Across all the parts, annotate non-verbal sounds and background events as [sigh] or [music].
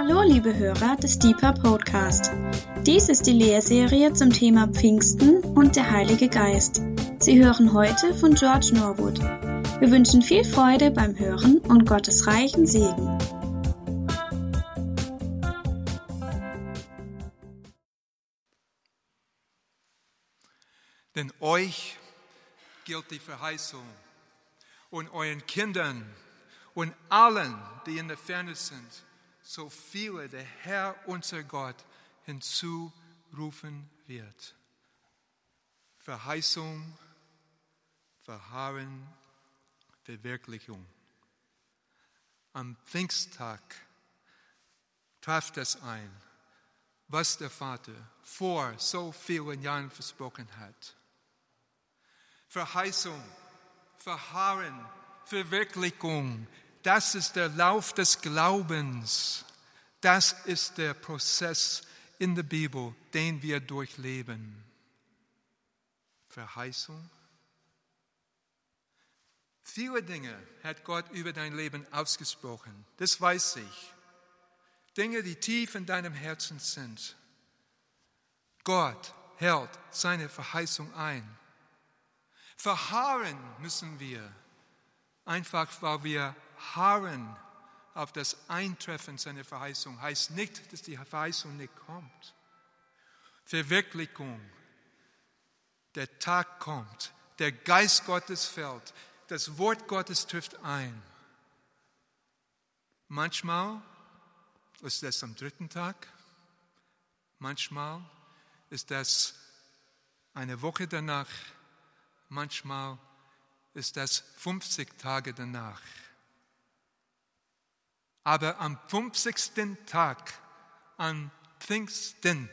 Hallo, liebe Hörer des Deeper Podcast. Dies ist die Lehrserie zum Thema Pfingsten und der Heilige Geist. Sie hören heute von George Norwood. Wir wünschen viel Freude beim Hören und Gottes reichen Segen. Denn euch gilt die Verheißung und euren Kindern und allen, die in der Ferne sind, so viele der Herr unser Gott hinzurufen wird. Verheißung, Verharren, Verwirklichung. Am Pfingsttag traf das ein, was der Vater vor so vielen Jahren versprochen hat. Verheißung, Verharren, Verwirklichung, das ist der Lauf des Glaubens. Das ist der Prozess in der Bibel, den wir durchleben. Verheißung. Viele Dinge hat Gott über dein Leben ausgesprochen. Das weiß ich. Dinge, die tief in deinem Herzen sind. Gott hält seine Verheißung ein. Verharren müssen wir, einfach weil wir harren auf das Eintreffen seiner Verheißung. Heißt nicht, dass die Verheißung nicht kommt. Verwirklichung. Der Tag kommt, der Geist Gottes fällt, das Wort Gottes trifft ein. Manchmal ist das am dritten Tag, manchmal ist das eine Woche danach, manchmal ist das 50 Tage danach. Aber am 50. Tag, an Pfingsten,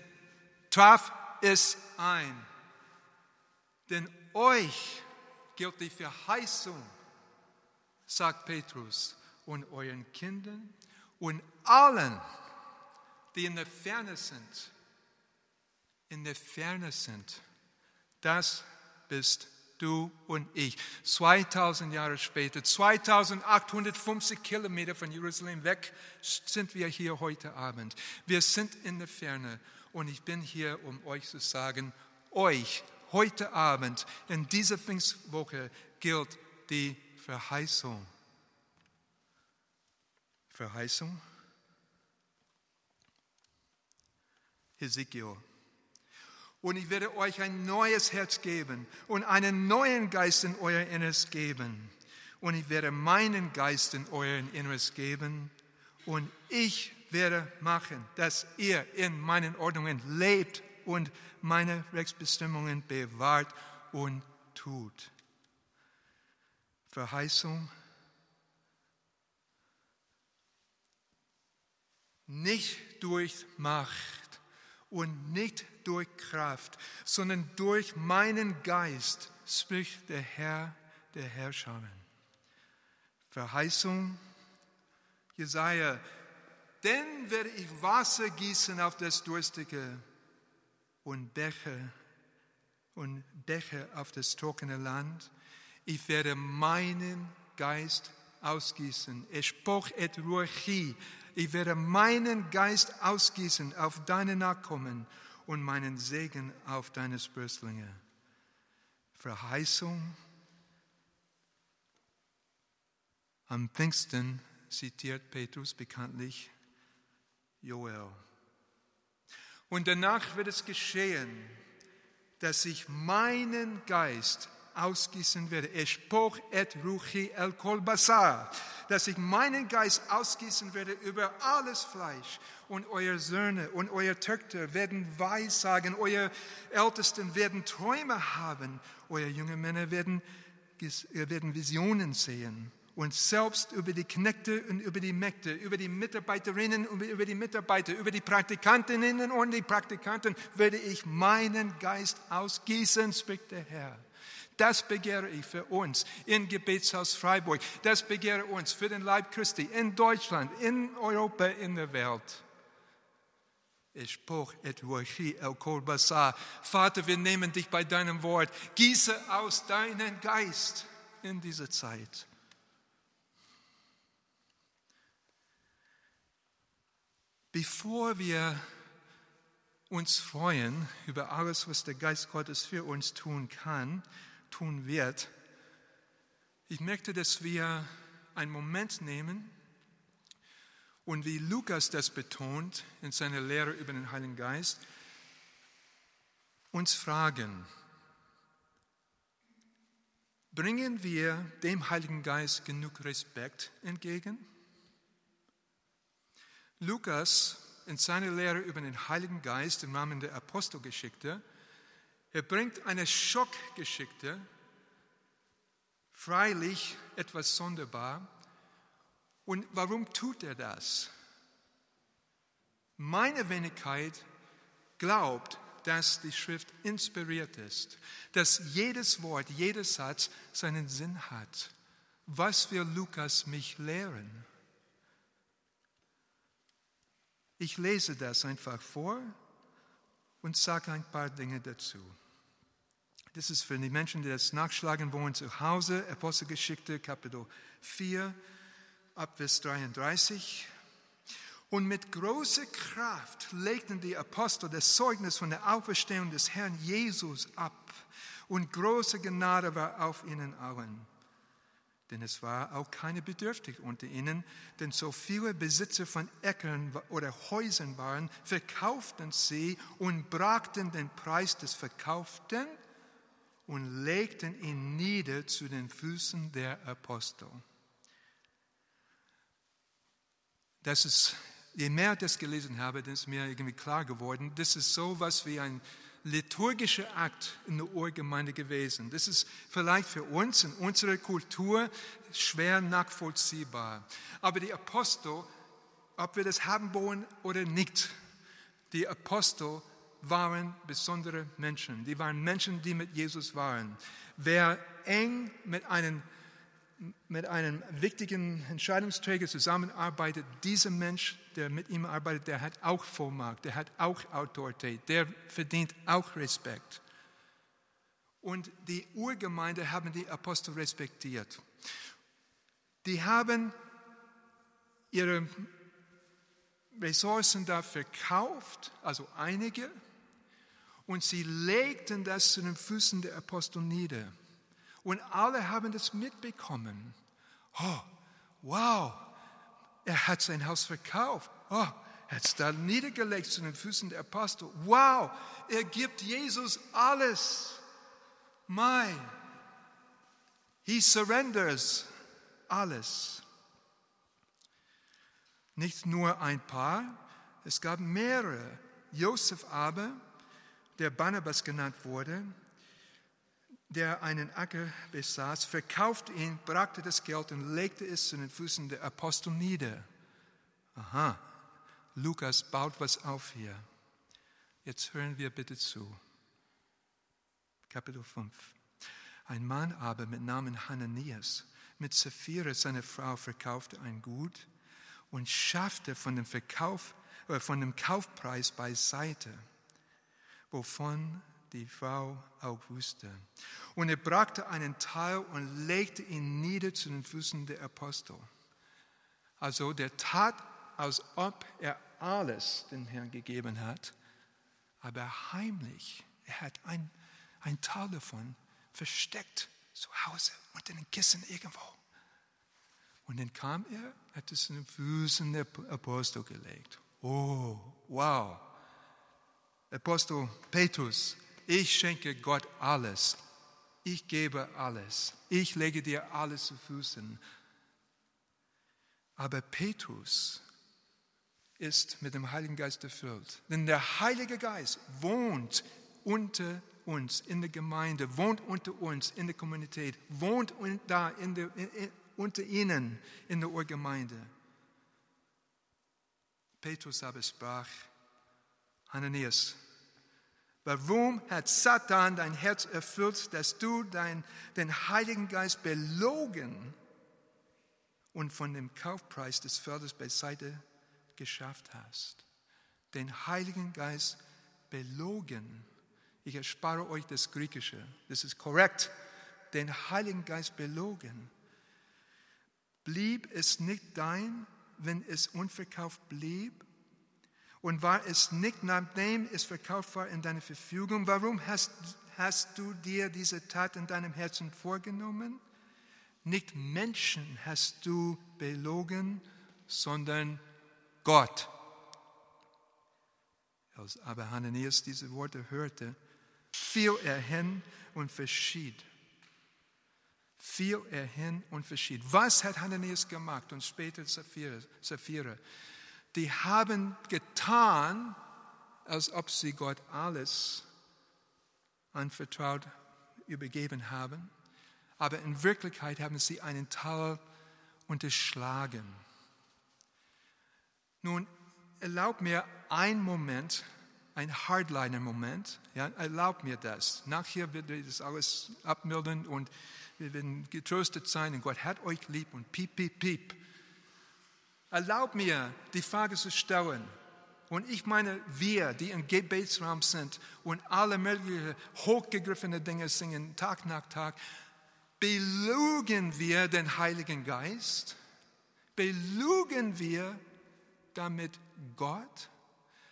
traf es ein. Denn euch gilt die Verheißung, sagt Petrus, und euren Kindern und allen, die in der Ferne sind. In der Ferne sind. Das bist du und ich. 2000 Jahre später, 2850 Kilometer von Jerusalem weg, sind wir hier heute Abend. Wir sind in der Ferne und ich bin hier, um euch zu sagen, euch heute Abend in dieser Pfingstwoche gilt die Verheißung. Verheißung? Ezekiel und ich werde euch ein neues Herz geben und einen neuen Geist in euer Inneres geben. Und ich werde meinen Geist in euer Inneres geben und ich werde machen, dass ihr in meinen Ordnungen lebt und meine Rechtsbestimmungen bewahrt und tut. Verheißung. Nicht durch Macht und nicht durch Kraft, sondern durch meinen Geist, spricht der Herr der Herrscher. Verheißung, Jesaja, denn werde ich Wasser gießen auf das Durstige und Bäche und Bäche auf das trockene Land. Ich werde meinen Geist ausgießen. Espoch et ruachi, ich werde meinen Geist ausgießen auf deine Nachkommen und meinen Segen auf deine Sprösslinge. Verheißung. Am Pfingsten zitiert Petrus bekanntlich Joel. Und danach wird es geschehen, dass ich meinen Geist ausgießen werde. Espoch et ruchi el kol. Dass ich meinen Geist ausgießen werde über alles Fleisch. Und eure Söhne und eure Töchter werden Weissagen. Eure Ältesten werden Träume haben. Eure jungen Männer werden, werden Visionen sehen. Und selbst über die Knechte und über die Mägde, über die Mitarbeiterinnen und über die Mitarbeiter, über die Praktikantinnen und die Praktikanten werde ich meinen Geist ausgießen, spricht der Herr. Das begehre ich für uns in Gebetshaus Freiburg. Das begehre uns für den Leib Christi in Deutschland, in Europa, in der Welt. Vater, wir nehmen dich bei deinem Wort. Gieße aus deinen Geist in diese Zeit. Bevor wir uns freuen über alles, was der Geist Gottes für uns tun kann, tun wird, ich möchte, dass wir einen Moment nehmen und wie Lukas das betont in seiner Lehre über den Heiligen Geist, uns fragen, bringen wir dem Heiligen Geist genug Respekt entgegen? Lukas in seiner Lehre über den Heiligen Geist im Rahmen der Apostelgeschichte, er bringt eine Schockgeschichte, freilich etwas sonderbar. Und warum tut er das? Meine Wenigkeit glaubt, dass die Schrift inspiriert ist, dass jedes Wort, jeder Satz seinen Sinn hat. Was will Lukas mich lehren? Ich lese das einfach vor und sage ein paar Dinge dazu. Das ist für die Menschen, die das nachschlagen wollen, zu Hause, Apostelgeschichte, Kapitel 4, Abvers 33. Und mit großer Kraft legten die Apostel das Zeugnis von der Auferstehung des Herrn Jesus ab. Und große Gnade war auf ihnen allen. Denn es war auch keine Bedürftige unter ihnen, denn so viele Besitzer von Äckern oder Häusern waren, verkauften sie und brachten den Preis des Verkauften und legten ihn nieder zu den Füßen der Apostel. Das ist, je mehr ich das gelesen habe, ist mir irgendwie klar geworden, das ist so was wie ein liturgischer Akt in der Urgemeinde gewesen. Das ist vielleicht für uns in unserer Kultur schwer nachvollziehbar. Aber die Apostel, ob wir das haben wollen oder nicht, die Apostel waren besondere Menschen. Die waren Menschen, die mit Jesus waren. Wer eng mit einem mit einem wichtigen Entscheidungsträger zusammenarbeitet, dieser Mensch, der mit ihm arbeitet, der hat auch Vollmacht, der hat auch Autorität, der verdient auch Respekt. Und die Urgemeinde haben die Apostel respektiert. Die haben ihre Ressourcen da verkauft, also einige, und sie legten das zu den Füßen der Apostel nieder. Und alle haben das mitbekommen. Oh, wow, er hat sein Haus verkauft. Oh, er hat es da niedergelegt zu den Füßen der Apostel. Wow, er gibt Jesus alles. My, he surrenders alles. Nicht nur ein paar, es gab mehrere. Josef aber, der Barnabas genannt wurde, der einen Acker besaß, verkaufte ihn, brachte das Geld und legte es zu den Füßen der Apostel nieder. Aha, Lukas baut was auf hier. Jetzt hören wir bitte zu. Kapitel 5. Ein Mann aber mit Namen Hananias, mit Sapphira, seine Frau, verkaufte ein Gut und schaffte von dem, Verkauf, äh, von dem Kaufpreis beiseite, wovon die Frau auch wusste. Und er brachte einen Teil und legte ihn nieder zu den Füßen der Apostel. Also der tat, als ob er alles dem Herrn gegeben hat, aber heimlich. Er hat ein, ein Teil davon versteckt zu Hause unter den Kissen irgendwo. Und dann kam er, hat es zu den Füßen der Apostel gelegt. Oh, wow. Apostel Petrus ich schenke Gott alles. Ich gebe alles. Ich lege dir alles zu Füßen. Aber Petrus ist mit dem Heiligen Geist erfüllt. Denn der Heilige Geist wohnt unter uns in der Gemeinde, wohnt unter uns in der Kommunität, wohnt da in der, in, unter ihnen in der Urgemeinde. Petrus aber sprach, Hananias, Warum hat Satan dein Herz erfüllt, dass du dein, den Heiligen Geist belogen und von dem Kaufpreis des Feldes beiseite geschafft hast? Den Heiligen Geist belogen. Ich erspare euch das Griechische. Das ist korrekt. Den Heiligen Geist belogen. Blieb es nicht dein, wenn es unverkauft blieb? Und war es nicht, nachdem es verkauft war, in deiner Verfügung? Warum hast, hast du dir diese Tat in deinem Herzen vorgenommen? Nicht Menschen hast du belogen, sondern Gott. Als aber Hananias diese Worte hörte, fiel er hin und verschied. Fiel er hin und verschied. Was hat Hananias gemacht und später Sapphira? Die haben getan, als ob sie Gott alles anvertraut übergeben haben, aber in Wirklichkeit haben sie einen Teil unterschlagen. Nun, erlaub mir einen Moment, ein Hardliner-Moment, ja, erlaub mir das. Nachher wird das alles abmildern und wir werden getröstet sein und Gott hat euch lieb und piep, piep, piep. Erlaub mir, die Frage zu stellen. Und ich meine, wir, die im Gebetsraum sind und alle möglichen hochgegriffene Dinge singen, Tag nach Tag, belugen wir den Heiligen Geist? Belugen wir damit Gott?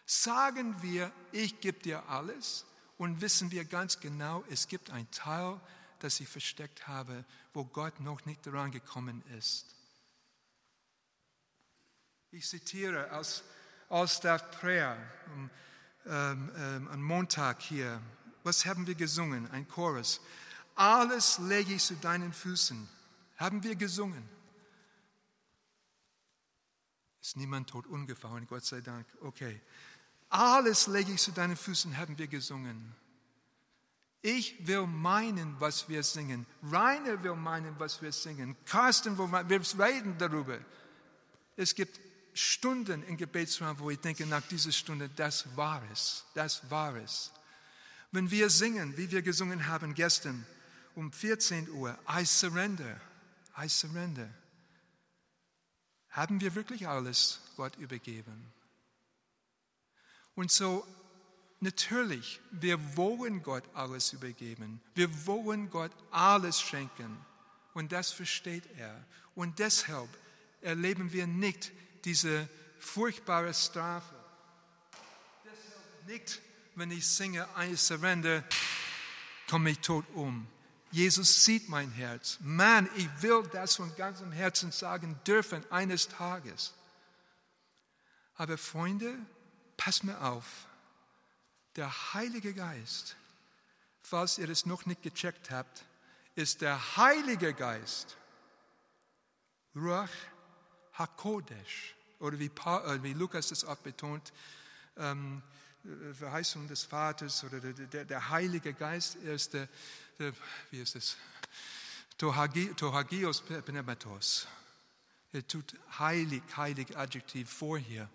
Sagen wir, ich gebe dir alles und wissen wir ganz genau, es gibt ein Teil, das ich versteckt habe, wo Gott noch nicht daran gekommen ist. Ich zitiere aus All-Staff Prayer ähm, ähm, am Montag hier. Was haben wir gesungen? Ein Chorus. Alles lege ich zu deinen Füßen. Haben wir gesungen? Ist niemand tot umgefallen, Gott sei Dank. Okay. Alles lege ich zu deinen Füßen, haben wir gesungen. Ich will meinen, was wir singen. Rainer will meinen, was wir singen. Carsten will meinen, wir reden darüber. Es gibt Stunden im Gebetsraum, wo ich denke, nach dieser Stunde, das war es, das war es. Wenn wir singen, wie wir gesungen haben gestern um 14 Uhr, I surrender, I surrender, haben wir wirklich alles Gott übergeben? Und so natürlich, wir wollen Gott alles übergeben. Wir wollen Gott alles schenken. Und das versteht er. Und deshalb erleben wir nicht diese furchtbare Strafe. Deshalb nicht, wenn ich singe, I surrender, komme ich tot um. Jesus sieht mein Herz. Mann, ich will das von ganzem Herzen sagen dürfen eines Tages. Aber Freunde, pass mir auf, der Heilige Geist, falls ihr es noch nicht gecheckt habt, ist der Heilige Geist, Ruach HaKodesh, oder wie, äh, wie Lukas es auch betont, ähm, Verheißung des Vaters oder der, der, der Heilige Geist ist der, der, wie ist es, Tohagios Pneumatos. Er tut heilig, heilig Adjektiv vorher.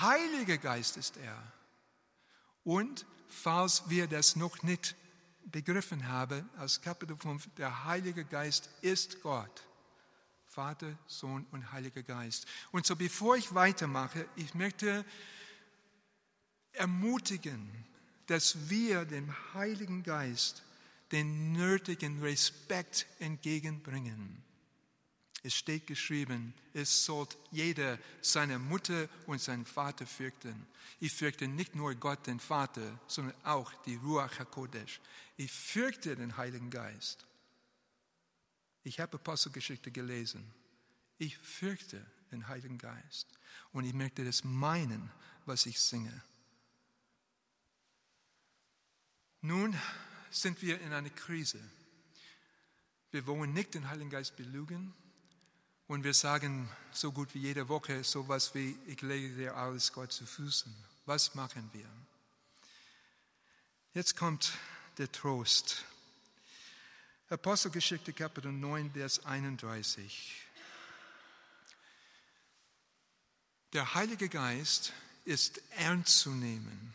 Heiliger Geist ist er. Und falls wir das noch nicht begriffen haben, als Kapitel 5, der Heilige Geist ist Gott. Vater, Sohn und Heiliger Geist. Und so bevor ich weitermache, ich möchte ermutigen, dass wir dem Heiligen Geist den nötigen Respekt entgegenbringen. Es steht geschrieben, es sollte jeder seine Mutter und seinen Vater fürchten. Ich fürchte nicht nur Gott, den Vater, sondern auch die Ruach HaKodesh. Ich fürchte den Heiligen Geist. Ich habe Apostelgeschichte gelesen. Ich fürchte den Heiligen Geist. Und ich möchte das meinen, was ich singe. Nun sind wir in einer Krise. Wir wollen nicht den Heiligen Geist belügen, und wir sagen so gut wie jede Woche sowas wie, ich lege dir alles Gott zu Füßen. Was machen wir? Jetzt kommt der Trost. Apostelgeschichte Kapitel 9, Vers 31. Der Heilige Geist ist ernst zu nehmen.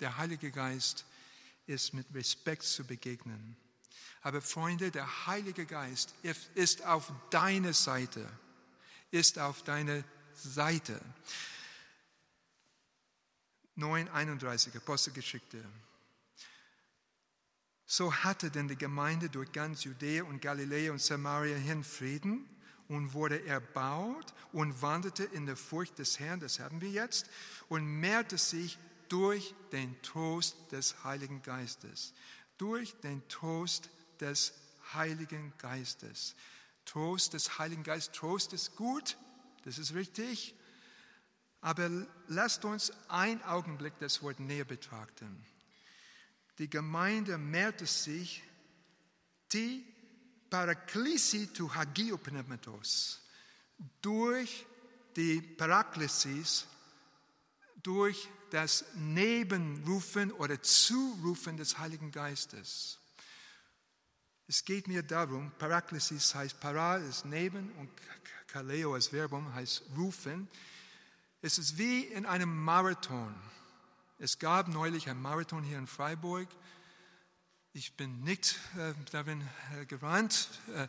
Der Heilige Geist ist mit Respekt zu begegnen. Aber Freunde, der Heilige Geist ist auf deiner Seite, ist auf deiner Seite. 9.31 Apostelgeschichte. So hatte denn die Gemeinde durch ganz Judäa und Galiläa und Samaria hin Frieden und wurde erbaut und wanderte in der Furcht des Herrn, das haben wir jetzt, und mehrte sich durch den Trost des Heiligen Geistes. Durch den Trost des Heiligen Geistes. Trost des Heiligen Geistes. Trost ist gut, das ist richtig. Aber lasst uns einen Augenblick das Wort näher betrachten. Die Gemeinde mehrte sich die Paraklisi tu Hagiopneumatos durch die Paraklesis, durch das Nebenrufen oder Zurufen des Heiligen Geistes. Es geht mir darum, Paraklesis heißt para, ist neben und kaleo als Verbum heißt rufen. Es ist wie in einem Marathon. Es gab neulich einen Marathon hier in Freiburg. Ich bin nicht äh, darin äh, gewandt. Äh,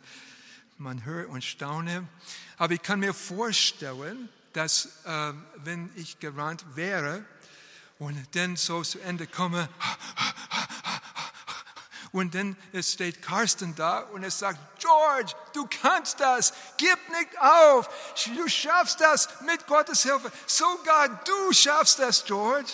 man hört und staune. Aber ich kann mir vorstellen, dass äh, wenn ich gerannt wäre und dann so zu Ende komme, und dann steht Carsten da und er sagt, George, du kannst das, gib nicht auf, du schaffst das mit Gottes Hilfe, sogar du schaffst das, George.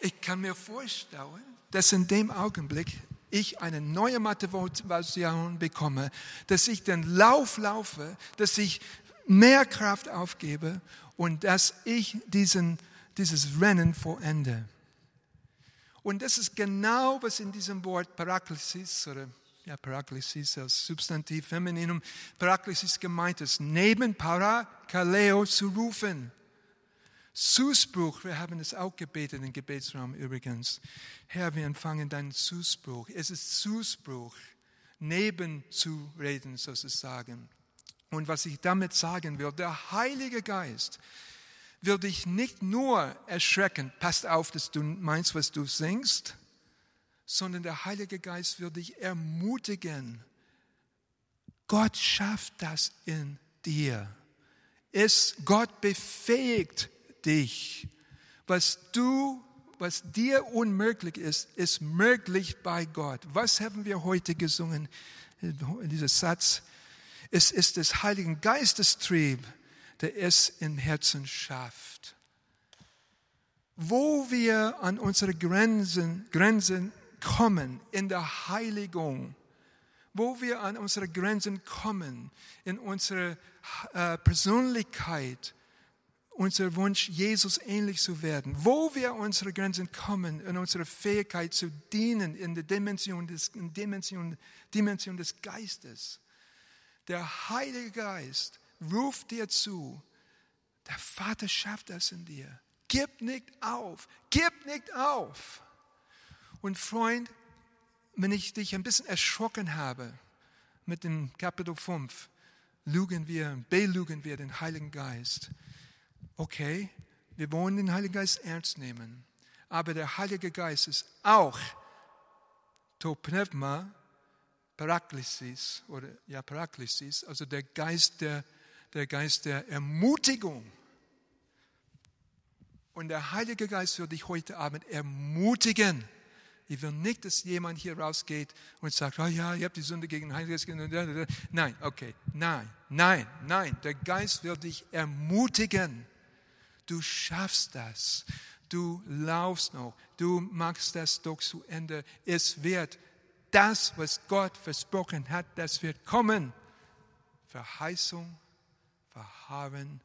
Ich kann mir vorstellen, dass in dem Augenblick ich eine neue Motivation bekomme, dass ich den Lauf laufe, dass ich mehr Kraft aufgebe und dass ich diesen, dieses Rennen vollende. Und das ist genau, was in diesem Wort Paraklesis oder ja, Paraklesis als Substantiv Femininum, Paraklesis gemeint ist, neben Parakaleo zu rufen. Zuspruch, wir haben es auch gebetet im Gebetsraum übrigens. Herr, wir empfangen deinen Zuspruch. Es ist Zuspruch, neben zu reden sozusagen. Und was ich damit sagen will, der Heilige Geist will dich nicht nur erschrecken, passt auf, dass du meinst, was du singst, sondern der Heilige Geist will dich ermutigen. Gott schafft das in dir. Es, Gott befähigt dich. Was du, was dir unmöglich ist, ist möglich bei Gott. Was haben wir heute gesungen? Dieser Satz. Es ist des Heiligen Geistes Trieb, der es im Herzen schafft. Wo wir an unsere Grenzen, Grenzen kommen in der Heiligung, wo wir an unsere Grenzen kommen in unserer äh, Persönlichkeit, unser Wunsch, Jesus ähnlich zu werden, wo wir unsere Grenzen kommen in unserer Fähigkeit zu dienen in der Dimension des, Dimension, Dimension des Geistes. Der Heilige Geist ruft dir zu, der Vater schafft das in dir. Gib nicht auf, gib nicht auf. Und Freund, wenn ich dich ein bisschen erschrocken habe mit dem Kapitel 5, lügen wir, belügen wir den Heiligen Geist. Okay, wir wollen den Heiligen Geist ernst nehmen. Aber der Heilige Geist ist auch Topneuma Paraklesis oder ja Paraklesis, also der Geist der der Geist der Ermutigung. Und der Heilige Geist wird dich heute Abend ermutigen. Ich will nicht, dass jemand hier rausgeht und sagt, oh ja, ihr habt die Sünde gegen Geist. Nein, okay, nein, nein, nein. Der Geist will dich ermutigen. Du schaffst das. Du laufst noch. Du machst das doch zu Ende. Es wird das, was Gott versprochen hat, das wird kommen. Verheißung Verharren,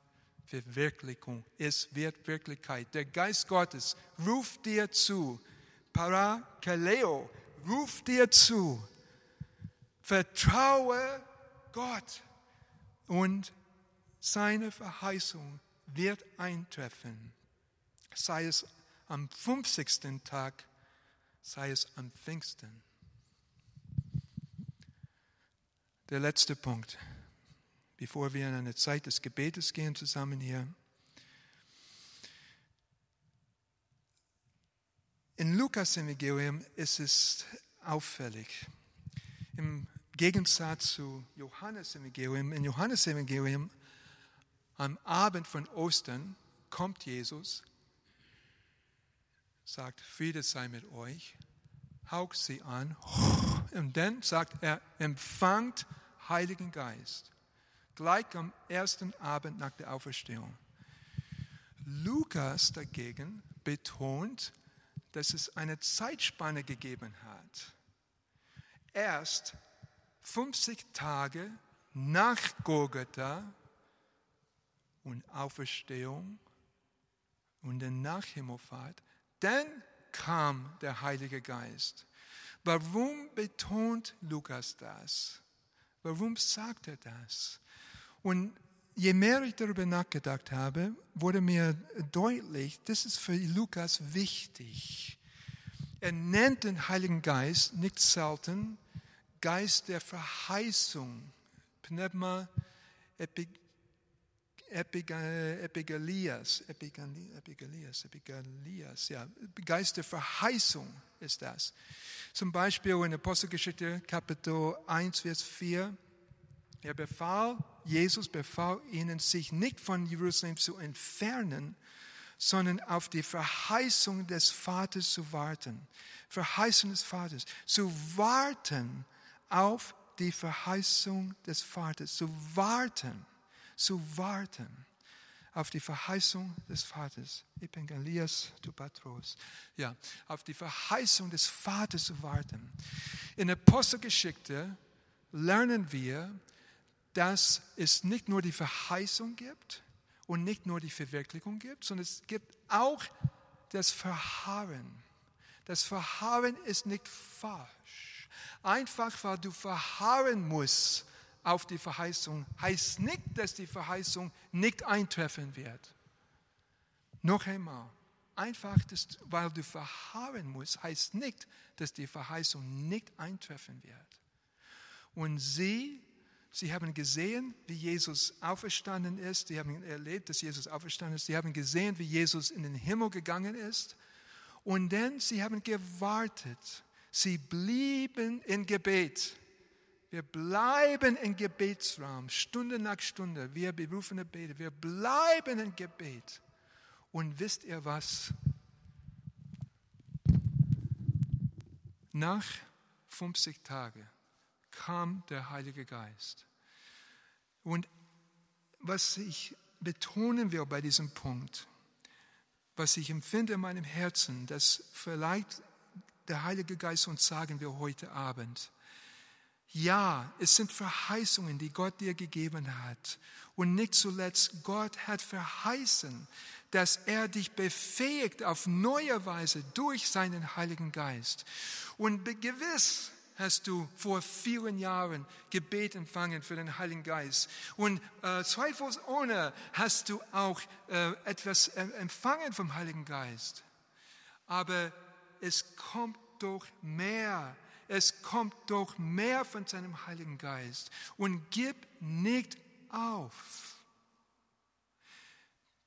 Verwirklichung. Es wird Wirklichkeit. Der Geist Gottes ruft dir zu. Parakaleo ruft dir zu. Vertraue Gott und seine Verheißung wird eintreffen. Sei es am 50. Tag, sei es am Pfingsten. Der letzte Punkt bevor wir in eine Zeit des Gebetes gehen zusammen hier. In Lukas Evangelium ist es auffällig. Im Gegensatz zu Johannes Evangelium, in Johannes Evangelium am Abend von Ostern kommt Jesus, sagt, Friede sei mit euch, haucht sie an und dann sagt er, empfangt Heiligen Geist. gleich am ersten Abend nach der Auferstehung. Lukas dagegen betont, dass es eine Zeitspanne gegeben hat. Erst 50 Tage nach Golgatha und Auferstehung und der Nachhimmelfahrt, dann kam der Heilige Geist. Warum betont Lukas das? Warum sagt er das? Und je mehr ich darüber nachgedacht habe, wurde mir deutlich, das ist für Lukas wichtig. Er nennt den Heiligen Geist nicht selten Geist der Verheißung, Pneuma Epigalias, Epigalias, Epigalias, ja, Geist der Verheißung ist das. Zum Beispiel in Apostelgeschichte Kapitel 1, Vers 4, er befahl, Jesus befahl ihnen, sich nicht von Jerusalem zu entfernen, sondern auf die Verheißung des Vaters zu warten. Verheißung des Vaters. Zu warten auf die Verheißung des Vaters. Zu warten. Zu warten auf die Verheißung des Vaters. Evangelias du Patros. Ja, auf die Verheißung des Vaters zu warten. In Apostelgeschichte lernen wir, dass es nicht nur die Verheißung gibt und nicht nur die Verwirklichung gibt, sondern es gibt auch das Verharren. Das Verharren ist nicht falsch. Einfach weil du verharren musst auf die Verheißung, heißt nicht, dass die Verheißung nicht eintreffen wird. Noch einmal, einfach, weil du verharren musst, heißt nicht, dass die Verheißung nicht eintreffen wird. Und sie Sie haben gesehen, wie Jesus auferstanden ist. Sie haben erlebt, dass Jesus auferstanden ist. Sie haben gesehen, wie Jesus in den Himmel gegangen ist. Und dann, sie haben gewartet. Sie blieben in Gebet. Wir bleiben im Gebetsraum, Stunde nach Stunde. Wir berufene Beter. Wir bleiben im Gebet. Und wisst ihr was? Nach 50 Tagen kam der Heilige Geist. Und was ich betonen will bei diesem Punkt, was ich empfinde in meinem Herzen, dass vielleicht der Heilige Geist uns sagen will heute Abend. Ja, es sind Verheißungen, die Gott dir gegeben hat. Und nicht zuletzt, Gott hat verheißen, dass er dich befähigt auf neue Weise durch seinen Heiligen Geist. Und gewiss, hast du vor vielen Jahren Gebet empfangen für den Heiligen Geist. Und äh, zweifelsohne hast du auch äh, etwas äh, empfangen vom Heiligen Geist. Aber es kommt doch mehr. Es kommt doch mehr von seinem Heiligen Geist. Und gib nicht auf.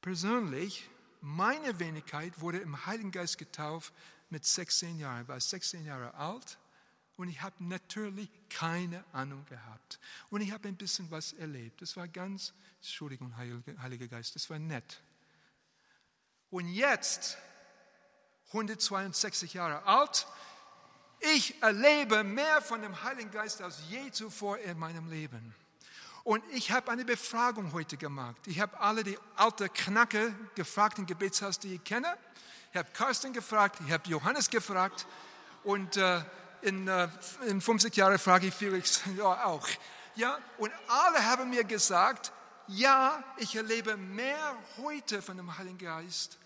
Persönlich, meine Wenigkeit wurde im Heiligen Geist getauft mit 16 Jahren. Ich war 16 Jahre alt und ich habe natürlich keine Ahnung gehabt. Und ich habe ein bisschen was erlebt. Das war ganz, Entschuldigung, Heiliger Geist, das war nett. Und jetzt, 162 Jahre alt, ich erlebe mehr von dem Heiligen Geist als je zuvor in meinem Leben. Und ich habe eine Befragung heute gemacht. Ich habe alle die alte Knacke gefragt im Gebetshaus, die ich kenne. Ich habe Carsten gefragt, ich habe Johannes gefragt und äh, in, äh, in 50 Jahren frage ich Felix [laughs] ja, auch. Ja, und alle haben mir gesagt, ja, ich erlebe mehr heute von dem Heiligen Geist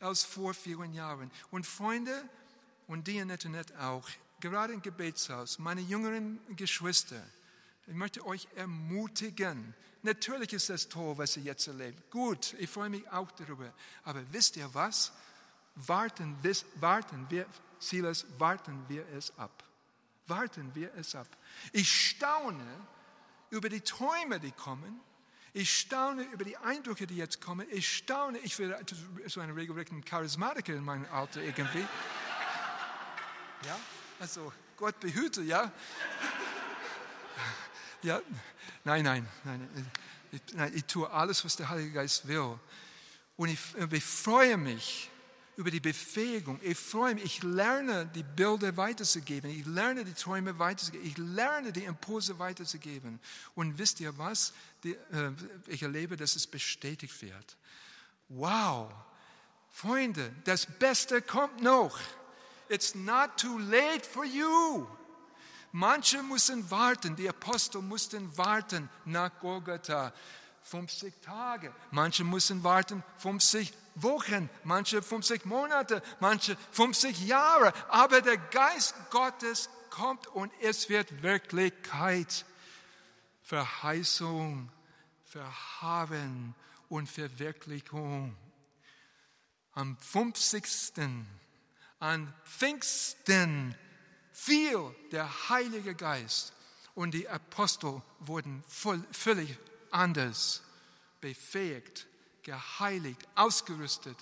als vor vielen Jahren. Und Freunde und die im Internet auch, gerade im Gebetshaus, meine jüngeren Geschwister, ich möchte euch ermutigen. Natürlich ist das toll, was ihr jetzt erlebt. Gut, ich freue mich auch darüber. Aber wisst ihr was? Warten, warten wir, Silas, warten wir es ab. Warten wir es ab. Ich staune über die Träume, die kommen. Ich staune über die Eindrücke, die jetzt kommen. Ich staune, ich werde so ein regelrechter Charismatiker in meinem Alter irgendwie. Ja, also Gott behüte, ja. Ja, nein, nein, nein. Ich, nein, ich tue alles, was der Heilige Geist will. Und ich, ich freue mich über die Befähigung. Ich freue mich, ich lerne die Bilder weiterzugeben. Ich lerne die Träume weiterzugeben. Ich lerne die Impulse weiterzugeben. Und wisst ihr was? Die, äh, ich erlebe, dass es bestätigt wird. Wow! Freunde, das Beste kommt noch. It's not too late for you. Manche müssen warten, die Apostel mussten warten nach Golgatha. 50 Tage. Manche müssen warten 50 Wochen, manche 50 Monate, manche 50 Jahre. Aber der Geist Gottes kommt und es wird Wirklichkeit. Verheißung, Verhaben und Verwirklichung. Am 50. an Pfingsten fiel der Heilige Geist und die Apostel wurden völlig anders befähigt, geheiligt, ausgerüstet,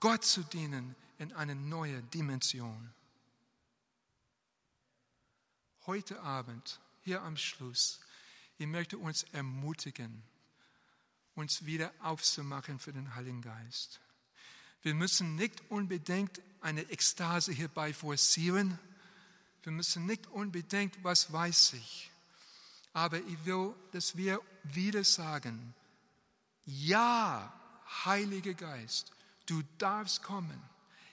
Gott zu dienen in eine neue Dimension. Heute Abend, hier am Schluss, ich möchte uns ermutigen, uns wieder aufzumachen für den Heiligen Geist. Wir müssen nicht unbedingt eine Ekstase hierbei forcieren. Wir müssen nicht unbedingt, was weiß ich. Aber ich will, dass wir wieder sagen, ja, Heiliger Geist, du darfst kommen.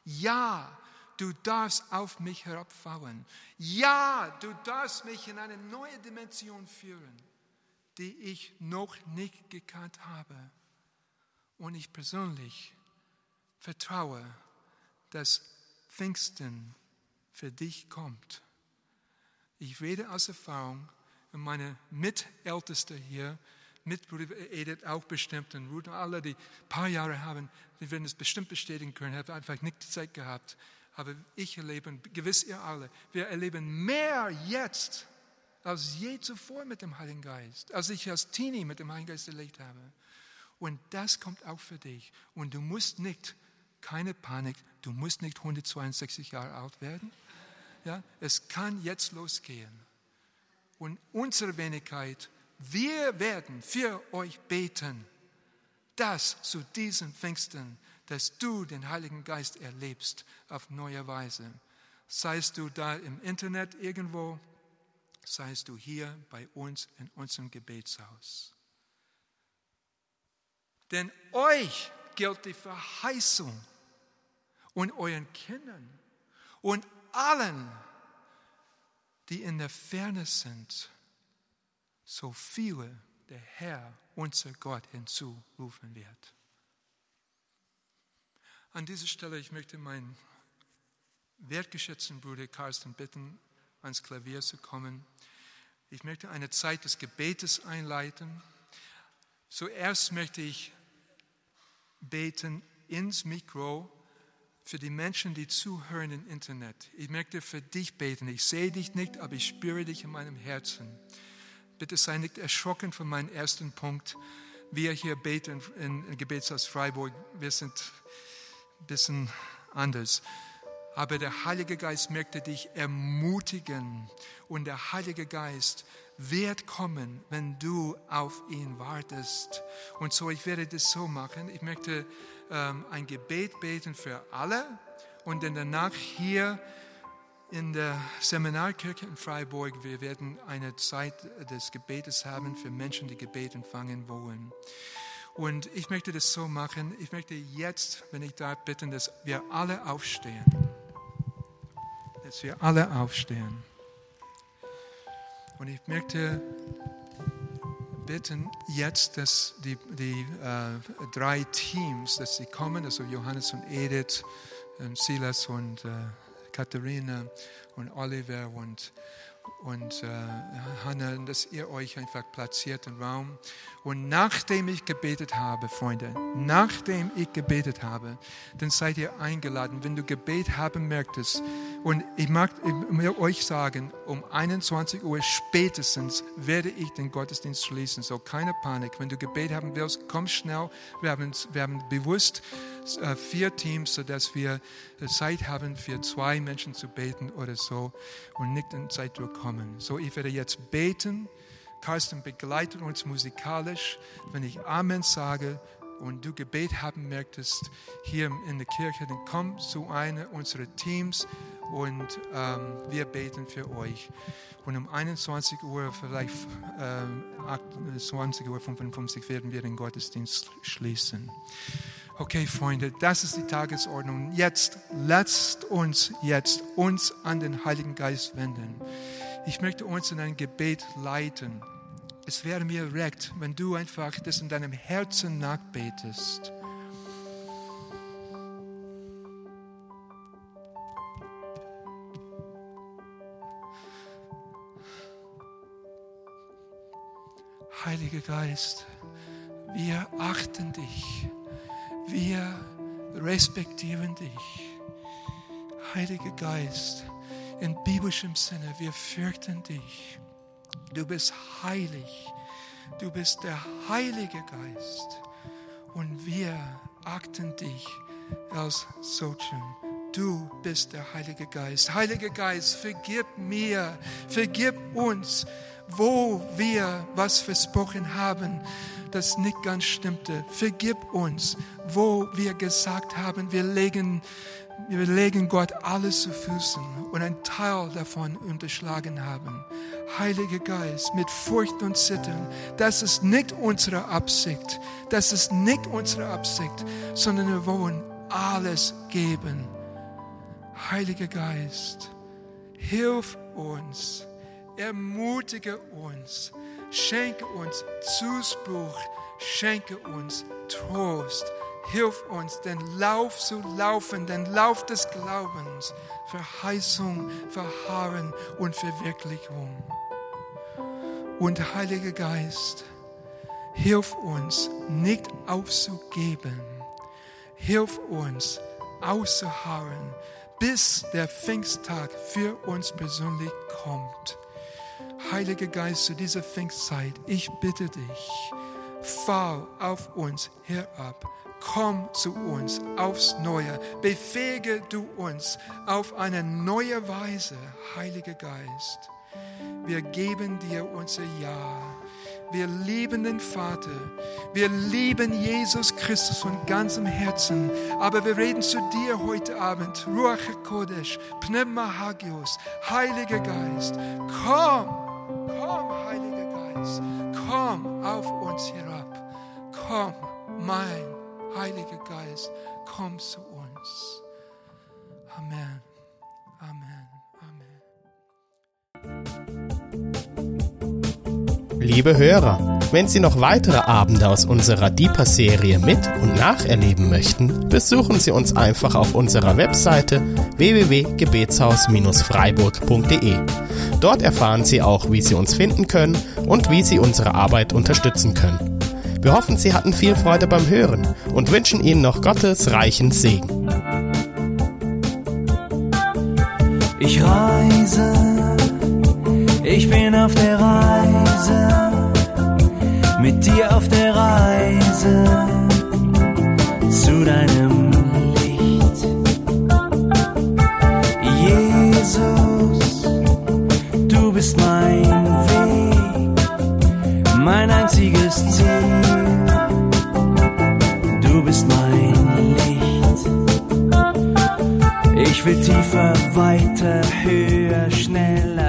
Ja, du darfst auf mich herabfallen. Ja, du darfst mich in eine neue Dimension führen, die ich noch nicht gekannt habe. Und ich persönlich vertraue, dass Pfingsten für dich kommt. Ich rede aus Erfahrung, und meine Mitälteste hier, Mitbrüder Edith auch bestimmt und Ruth und alle, die ein paar Jahre haben, die werden es bestimmt bestätigen können, haben einfach nicht die Zeit gehabt. Aber ich erlebe, gewiss ihr alle, wir erleben mehr jetzt als je zuvor mit dem Heiligen Geist, als ich als Teenie mit dem Heiligen Geist erlebt habe. Und das kommt auch für dich. Und du musst nicht, keine Panik, du musst nicht 162 Jahre alt werden. Ja, es kann jetzt losgehen und unsere Wenigkeit, wir werden für euch beten, dass zu diesen Pfingsten, dass du den Heiligen Geist erlebst auf neue Weise. Seist du da im Internet irgendwo, seist du hier bei uns in unserem Gebetshaus. Denn euch gilt die Verheißung und euren Kindern und allen, die in der Ferne sind, so viele der Herr, unser Gott, hinzurufen wird. An dieser Stelle, ich möchte meinen wertgeschätzten Bruder Carsten bitten, ans Klavier zu kommen. Ich möchte eine Zeit des Gebetes einleiten. Zuerst möchte ich beten ins Mikro für die Menschen, die zuhören im Internet. Ich möchte für dich beten. Ich sehe dich nicht, aber ich spüre dich in meinem Herzen. Bitte sei nicht erschrocken von meinem ersten Punkt. Wir hier beten im Gebetshaus Freiburg, wir sind ein bisschen anders. Aber der Heilige Geist möchte dich ermutigen und der Heilige Geist wird kommen, wenn du auf ihn wartest. Und so, ich werde das so machen. Ich möchte ähm, ein Gebet beten für alle und dann danach hier in der Seminarkirche in Freiburg, wir werden eine Zeit des Gebetes haben für Menschen, die Gebet empfangen wollen. Und ich möchte das so machen, ich möchte jetzt, wenn ich darf, bitten, dass wir alle aufstehen. Dass wir alle aufstehen. Und ich möchte bitten jetzt, dass die, die äh, drei Teams, dass sie kommen, also Johannes und Edith, und Silas und äh, Katharina und Oliver und und äh, Hannah, dass ihr euch einfach platziert im Raum. Und nachdem ich gebetet habe, Freunde, nachdem ich gebetet habe, dann seid ihr eingeladen. Wenn du Gebet haben möchtest, und ich mag euch sagen, um 21 Uhr spätestens werde ich den Gottesdienst schließen. So keine Panik. Wenn du Gebet haben willst, komm schnell. Wir haben, wir haben bewusst äh, vier Teams, sodass wir äh, Zeit haben, für zwei Menschen zu beten oder so und nicht in Zeitdruck kommen. So, ich werde jetzt beten. Carsten begleitet uns musikalisch. Wenn ich Amen sage, und du Gebet haben möchtest hier in der Kirche, dann komm zu einer unserer Teams und ähm, wir beten für euch. Und um 21 Uhr, vielleicht äh, 20 Uhr 55 werden wir den Gottesdienst schließen. Okay, Freunde, das ist die Tagesordnung. Jetzt lasst uns jetzt uns an den Heiligen Geist wenden. Ich möchte uns in ein Gebet leiten. Es wäre mir recht, wenn du einfach das in deinem Herzen nachbetest. Heiliger Geist, wir achten dich, wir respektieren dich. Heiliger Geist, in biblischem Sinne, wir fürchten dich. Du bist heilig, du bist der Heilige Geist und wir achten dich als solchen. Du bist der Heilige Geist. Heiliger Geist, vergib mir, vergib uns wo wir was versprochen haben, das nicht ganz stimmte. Vergib uns, wo wir gesagt haben, wir legen, wir legen Gott alles zu Füßen und ein Teil davon unterschlagen haben. Heiliger Geist, mit Furcht und Zittern, das ist nicht unsere Absicht, das ist nicht unsere Absicht, sondern wir wollen alles geben. Heiliger Geist, hilf uns. Ermutige uns, schenke uns Zuspruch, schenke uns Trost. Hilf uns, den Lauf zu laufen, den Lauf des Glaubens, Verheißung, Verharren und Verwirklichung. Und Heiliger Geist, hilf uns, nicht aufzugeben. Hilf uns, auszuharren, bis der Pfingsttag für uns persönlich kommt. Heiliger Geist, zu dieser Pfingstzeit, ich bitte dich, fall auf uns herab. Komm zu uns aufs Neue. Befähige du uns auf eine neue Weise, Heiliger Geist. Wir geben dir unser Ja. Wir lieben den Vater. Wir lieben Jesus Christus von ganzem Herzen. Aber wir reden zu dir heute Abend. Ruach HaKodesh, Pneuma Hagios, Heiliger Geist. Komm Komm, Heiliger Geist, komm auf uns herab. Komm, mein Heiliger Geist, komm zu uns. Amen. Amen. Amen. Liebe Hörer, wenn Sie noch weitere Abende aus unserer Deeper-Serie mit und nacherleben möchten, besuchen Sie uns einfach auf unserer Webseite www.gebetshaus-freiburg.de. Dort erfahren Sie auch, wie Sie uns finden können und wie Sie unsere Arbeit unterstützen können. Wir hoffen, Sie hatten viel Freude beim Hören und wünschen Ihnen noch Gottes reichen Segen. Ich reise, ich bin auf der Reise mit dir auf der Reise Ich will tiefer, weiter, höher, schneller.